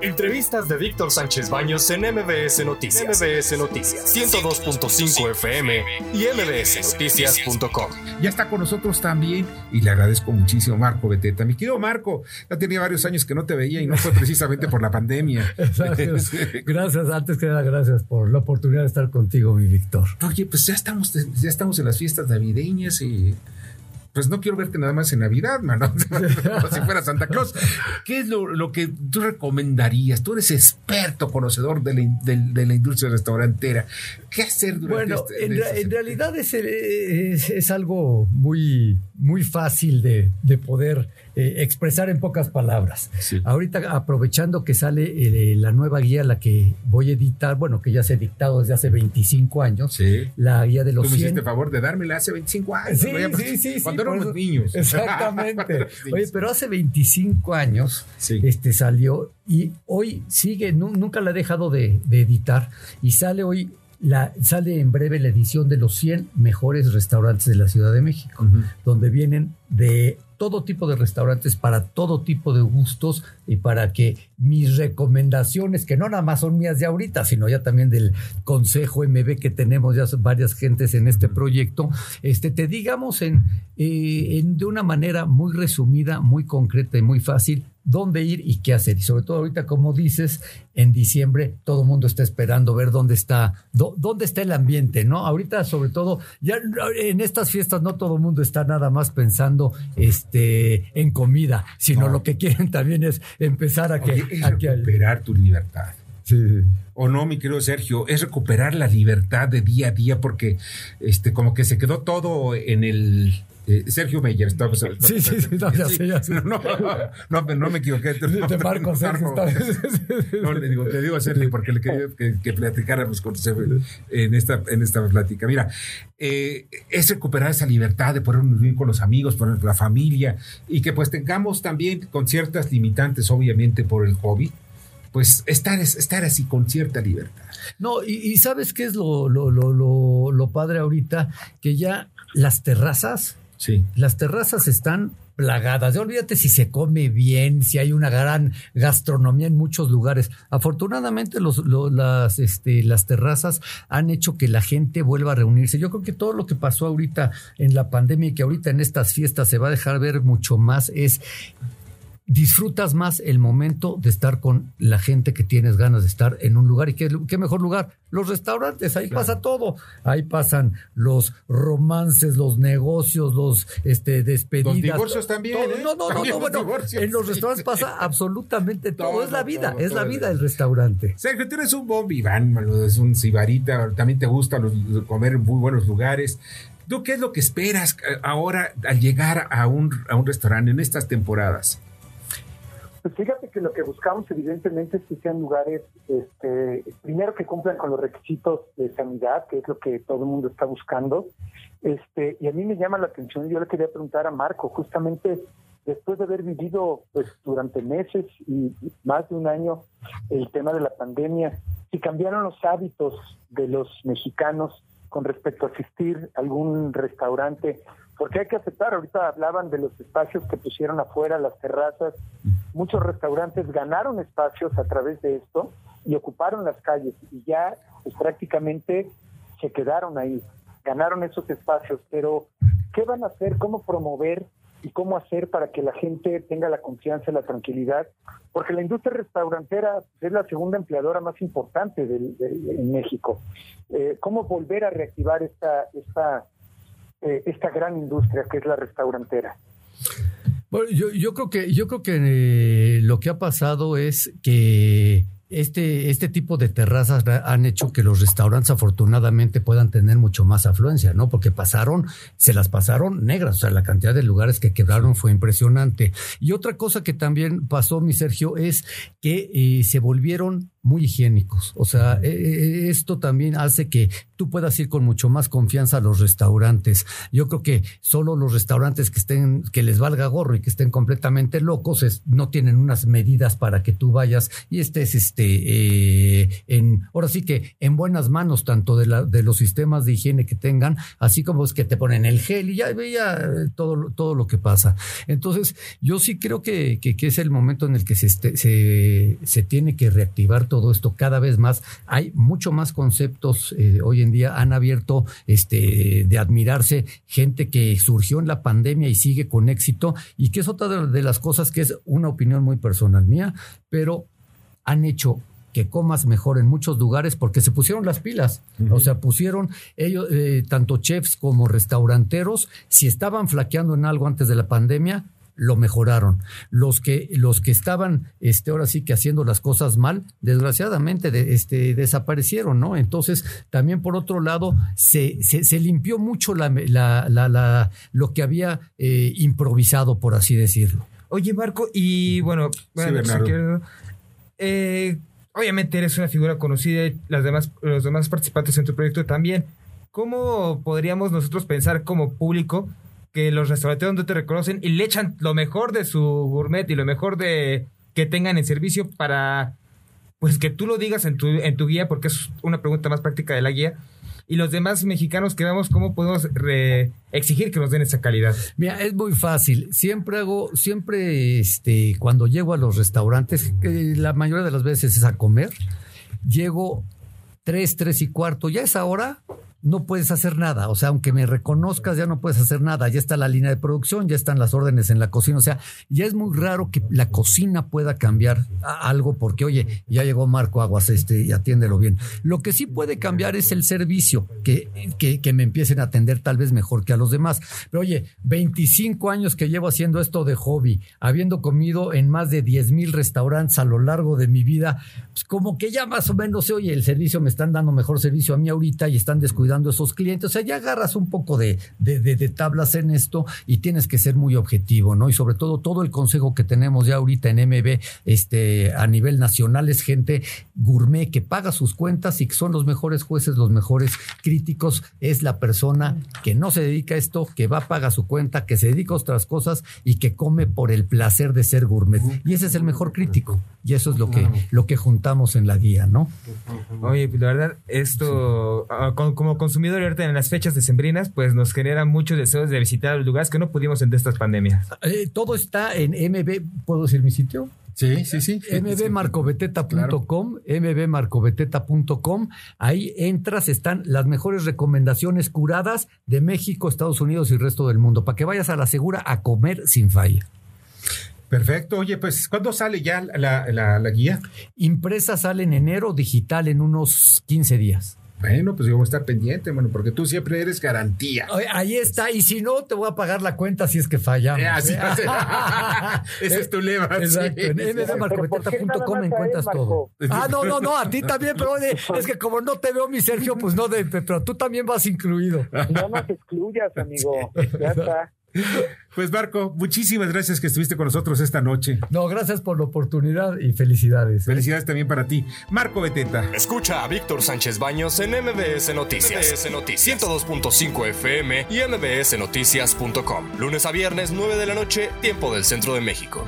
Entrevistas de Víctor Sánchez Baños en MBS Noticias. MBS Noticias 102.5 FM y mbsnoticias.com. Ya está con nosotros también y le agradezco muchísimo Marco Beteta. Mi querido Marco, ya tenía varios años que no te veía y no fue precisamente por la pandemia. gracias, antes que nada, gracias por la oportunidad de estar contigo, mi Víctor. Oye, pues ya estamos, ya estamos en las fiestas navideñas y pues no quiero verte nada más en Navidad, mano, como si fuera Santa Claus. ¿Qué es lo, que tú recomendarías? Tú eres experto, conocedor de la, industria restaurantera. ¿Qué hacer durante Bueno, este, en, este en realidad es, es, algo muy, muy fácil de, de poder eh, expresar en pocas palabras. Ahorita aprovechando que sale eh, la nueva guía, la que voy a editar, bueno, que ya se ha dictado desde hace 25 años, la guía de los Tú me hiciste favor de dármela hace 25 años. Sí, sí, sí. Cuando éramos niños. Exactamente. Oye, pero hace 25 años este, salió y hoy sigue, nunca la he dejado de, editar y sale hoy la, sale en breve la edición de los 100 mejores restaurantes de la Ciudad de México, donde vienen de todo tipo de restaurantes para todo tipo de gustos y para que mis recomendaciones, que no nada más son mías de ahorita, sino ya también del Consejo MB que tenemos ya varias gentes en este proyecto, este, te digamos en, eh, en de una manera muy resumida, muy concreta y muy fácil dónde ir y qué hacer. Y sobre todo ahorita, como dices, en diciembre todo el mundo está esperando ver dónde está, dónde está el ambiente, ¿no? Ahorita, sobre todo, ya en estas fiestas no todo el mundo está nada más pensando este, en comida, sino lo que quieren también es empezar a que... es recuperar tu libertad. Sí. O no, mi querido Sergio, es recuperar la libertad de día a día porque este como que se quedó todo en el eh, Sergio Meyer, estaba Sí, sí, sí, no, ya sé, ya sé. No, no, no, me equivoqué. Te, marco, Sergio. No, le digo, te digo a Sergio porque le quería que, platicáramos con Sergio en esta, en esta plática. Mira, eh, es recuperar esa libertad de poder vivir con los amigos, con la familia y que pues tengamos también con ciertas limitantes, obviamente, por el COVID pues estar, estar así con cierta libertad. No, y, sabes qué es lo, lo, lo, lo, padre ahorita, que ya las terrazas Sí. Las terrazas están plagadas. Ya olvídate si se come bien, si hay una gran gastronomía en muchos lugares. Afortunadamente los, las, este, las terrazas han hecho que la gente vuelva a reunirse. Yo creo que todo lo que pasó ahorita en la pandemia y que ahorita en estas fiestas se va a dejar ver mucho más es disfrutas más el momento de estar con la gente que tienes ganas de estar en un lugar. ¿Y qué, qué mejor lugar? Los restaurantes, ahí pasa todo. Ahí pasan los romances, los negocios, los este, despedidas. Los divorcios también. ¿eh? No, no, no, no bueno, en los restaurantes pasa absolutamente todo. es la vida, es la vida del restaurante. Sergio, tú eres un bombiván, es un cibarita, también te gusta comer en muy buenos lugares. ¿Tú qué es lo que esperas eh, ahora al llegar a un, a un restaurante en estas temporadas? Pues fíjate que lo que buscamos evidentemente es que sean lugares, este, primero que cumplan con los requisitos de sanidad, que es lo que todo el mundo está buscando. Este, y a mí me llama la atención, yo le quería preguntar a Marco, justamente después de haber vivido pues durante meses y más de un año el tema de la pandemia, si cambiaron los hábitos de los mexicanos con respecto a asistir a algún restaurante porque hay que aceptar, ahorita hablaban de los espacios que pusieron afuera, las terrazas, muchos restaurantes ganaron espacios a través de esto y ocuparon las calles y ya pues, prácticamente se quedaron ahí, ganaron esos espacios, pero ¿qué van a hacer? ¿Cómo promover y cómo hacer para que la gente tenga la confianza y la tranquilidad? Porque la industria restaurantera es la segunda empleadora más importante en México. Eh, ¿Cómo volver a reactivar esta, esta eh, esta gran industria que es la restaurantera. Bueno, yo, yo creo que yo creo que eh, lo que ha pasado es que este, este tipo de terrazas han hecho que los restaurantes afortunadamente puedan tener mucho más afluencia, ¿no? Porque pasaron, se las pasaron negras, o sea, la cantidad de lugares que quebraron fue impresionante. Y otra cosa que también pasó, mi Sergio, es que eh, se volvieron muy higiénicos. O sea, eh, eh, esto también hace que tú puedas ir con mucho más confianza a los restaurantes. Yo creo que solo los restaurantes que estén, que les valga gorro y que estén completamente locos, no tienen unas medidas para que tú vayas y estés, este, eh, en, ahora sí que en buenas manos, tanto de, la, de los sistemas de higiene que tengan, así como es que te ponen el gel y ya veía todo, todo lo que pasa. Entonces, yo sí creo que, que, es el momento en el que se, se, se tiene que reactivar todo esto cada vez más. Hay mucho más conceptos eh, hoy en día, han abierto este, de admirarse gente que surgió en la pandemia y sigue con éxito y que es otra de, las cosas que es una opinión muy personal mía, pero han hecho que comas mejor en muchos lugares porque se pusieron las pilas. O sea, pusieron ellos, eh, tanto chefs como restauranteros, si estaban flaqueando en algo antes de la pandemia, lo mejoraron. Los que, los que estaban, este, ahora sí que haciendo las cosas mal, desgraciadamente este, desaparecieron, ¿no? Entonces, también por otro lado, se, se, limpió mucho la, la, la, lo que había eh, improvisado, por así decirlo. Oye, Marco, y bueno, eh, obviamente eres una figura conocida y las demás, los demás participantes en tu proyecto también. ¿Cómo podríamos nosotros pensar como público que los restaurantes donde te reconocen y le echan lo mejor de su gourmet y lo mejor de que tengan en servicio para pues que tú lo digas en tu, en tu guía, porque es una pregunta más práctica de la guía. Y los demás mexicanos que vemos, ¿cómo podemos exigir que nos den esa calidad? Mira, es muy fácil. Siempre hago, siempre, este, cuando llego a los restaurantes, la mayoría de las veces es a comer, llego tres, tres y cuarto, ya es ahora no puedes hacer nada. O sea, aunque me reconozcas, ya no puedes hacer nada. Ya está la línea de producción, ya están las órdenes en la cocina. O sea, ya es muy raro que la cocina pueda cambiar algo porque, oye, ya llegó Marco Aguas este y atiéndelo bien. Lo que sí puede cambiar es el servicio, que, que, que me empiecen a atender tal vez mejor que a los demás. Pero, oye, 25 años que llevo haciendo esto de hobby, habiendo comido en más de 10 mil restaurantes a lo largo de mi vida, pues como que ya más o menos, oye, el servicio me están dando mejor servicio a mí ahorita y están descuidando dando esos clientes. O sea, ya agarras un poco de, de, tablas en esto y tienes que ser muy objetivo, ¿no? Y sobre todo, todo el consejo que tenemos ya ahorita en MB este, a nivel nacional es gente gourmet que paga sus cuentas y que son los mejores jueces, los mejores críticos. Es la persona que no se dedica a esto, que va, paga su cuenta, que se dedica a otras cosas y que come por el placer de ser gourmet. Y ese es el mejor crítico. Y eso es lo que, lo que juntamos en la guía, ¿no? Oye, pues la verdad, esto, ah, como consumidor ahorita en las fechas decembrinas, pues nos genera muchos deseos de visitar lugares que no pudimos en estas pandemias. Eh, todo está en MB, ¿puedo decir mi sitio? Sí, sí, sí. mbmarcobeteta.com, mbmarcobeteta.com. Ahí entras, están las mejores recomendaciones curadas de México, Estados Unidos y el resto del mundo, para que vayas a la segura a comer sin falla. Perfecto. Oye, pues, ¿cuándo sale ya la, la, la guía? Impresa sale en enero, digital en unos 15 días. Bueno, pues yo voy a estar pendiente, bueno, porque tú siempre eres garantía. ahí está, y si no, te voy a pagar la cuenta si es que fallamos. Eh, ¿eh? Ese es tu lema. Exacto, en mdmarcobeteta.com encuentras todo. Ah, no, no, no, a ti también, pero es que como no te veo, mi Sergio, pues no, pero tú también vas incluido. No nos excluyas, amigo. Ya está. Pues Marco, muchísimas gracias que estuviste con nosotros esta noche. No, gracias por la oportunidad y felicidades. Felicidades también para ti. Marco Beteta. Escucha a Víctor Sánchez Baños en MBS Noticias. MBS Noticias 102.5 FM y mbsnoticias.com. Lunes a viernes, 9 de la noche, tiempo del centro de México.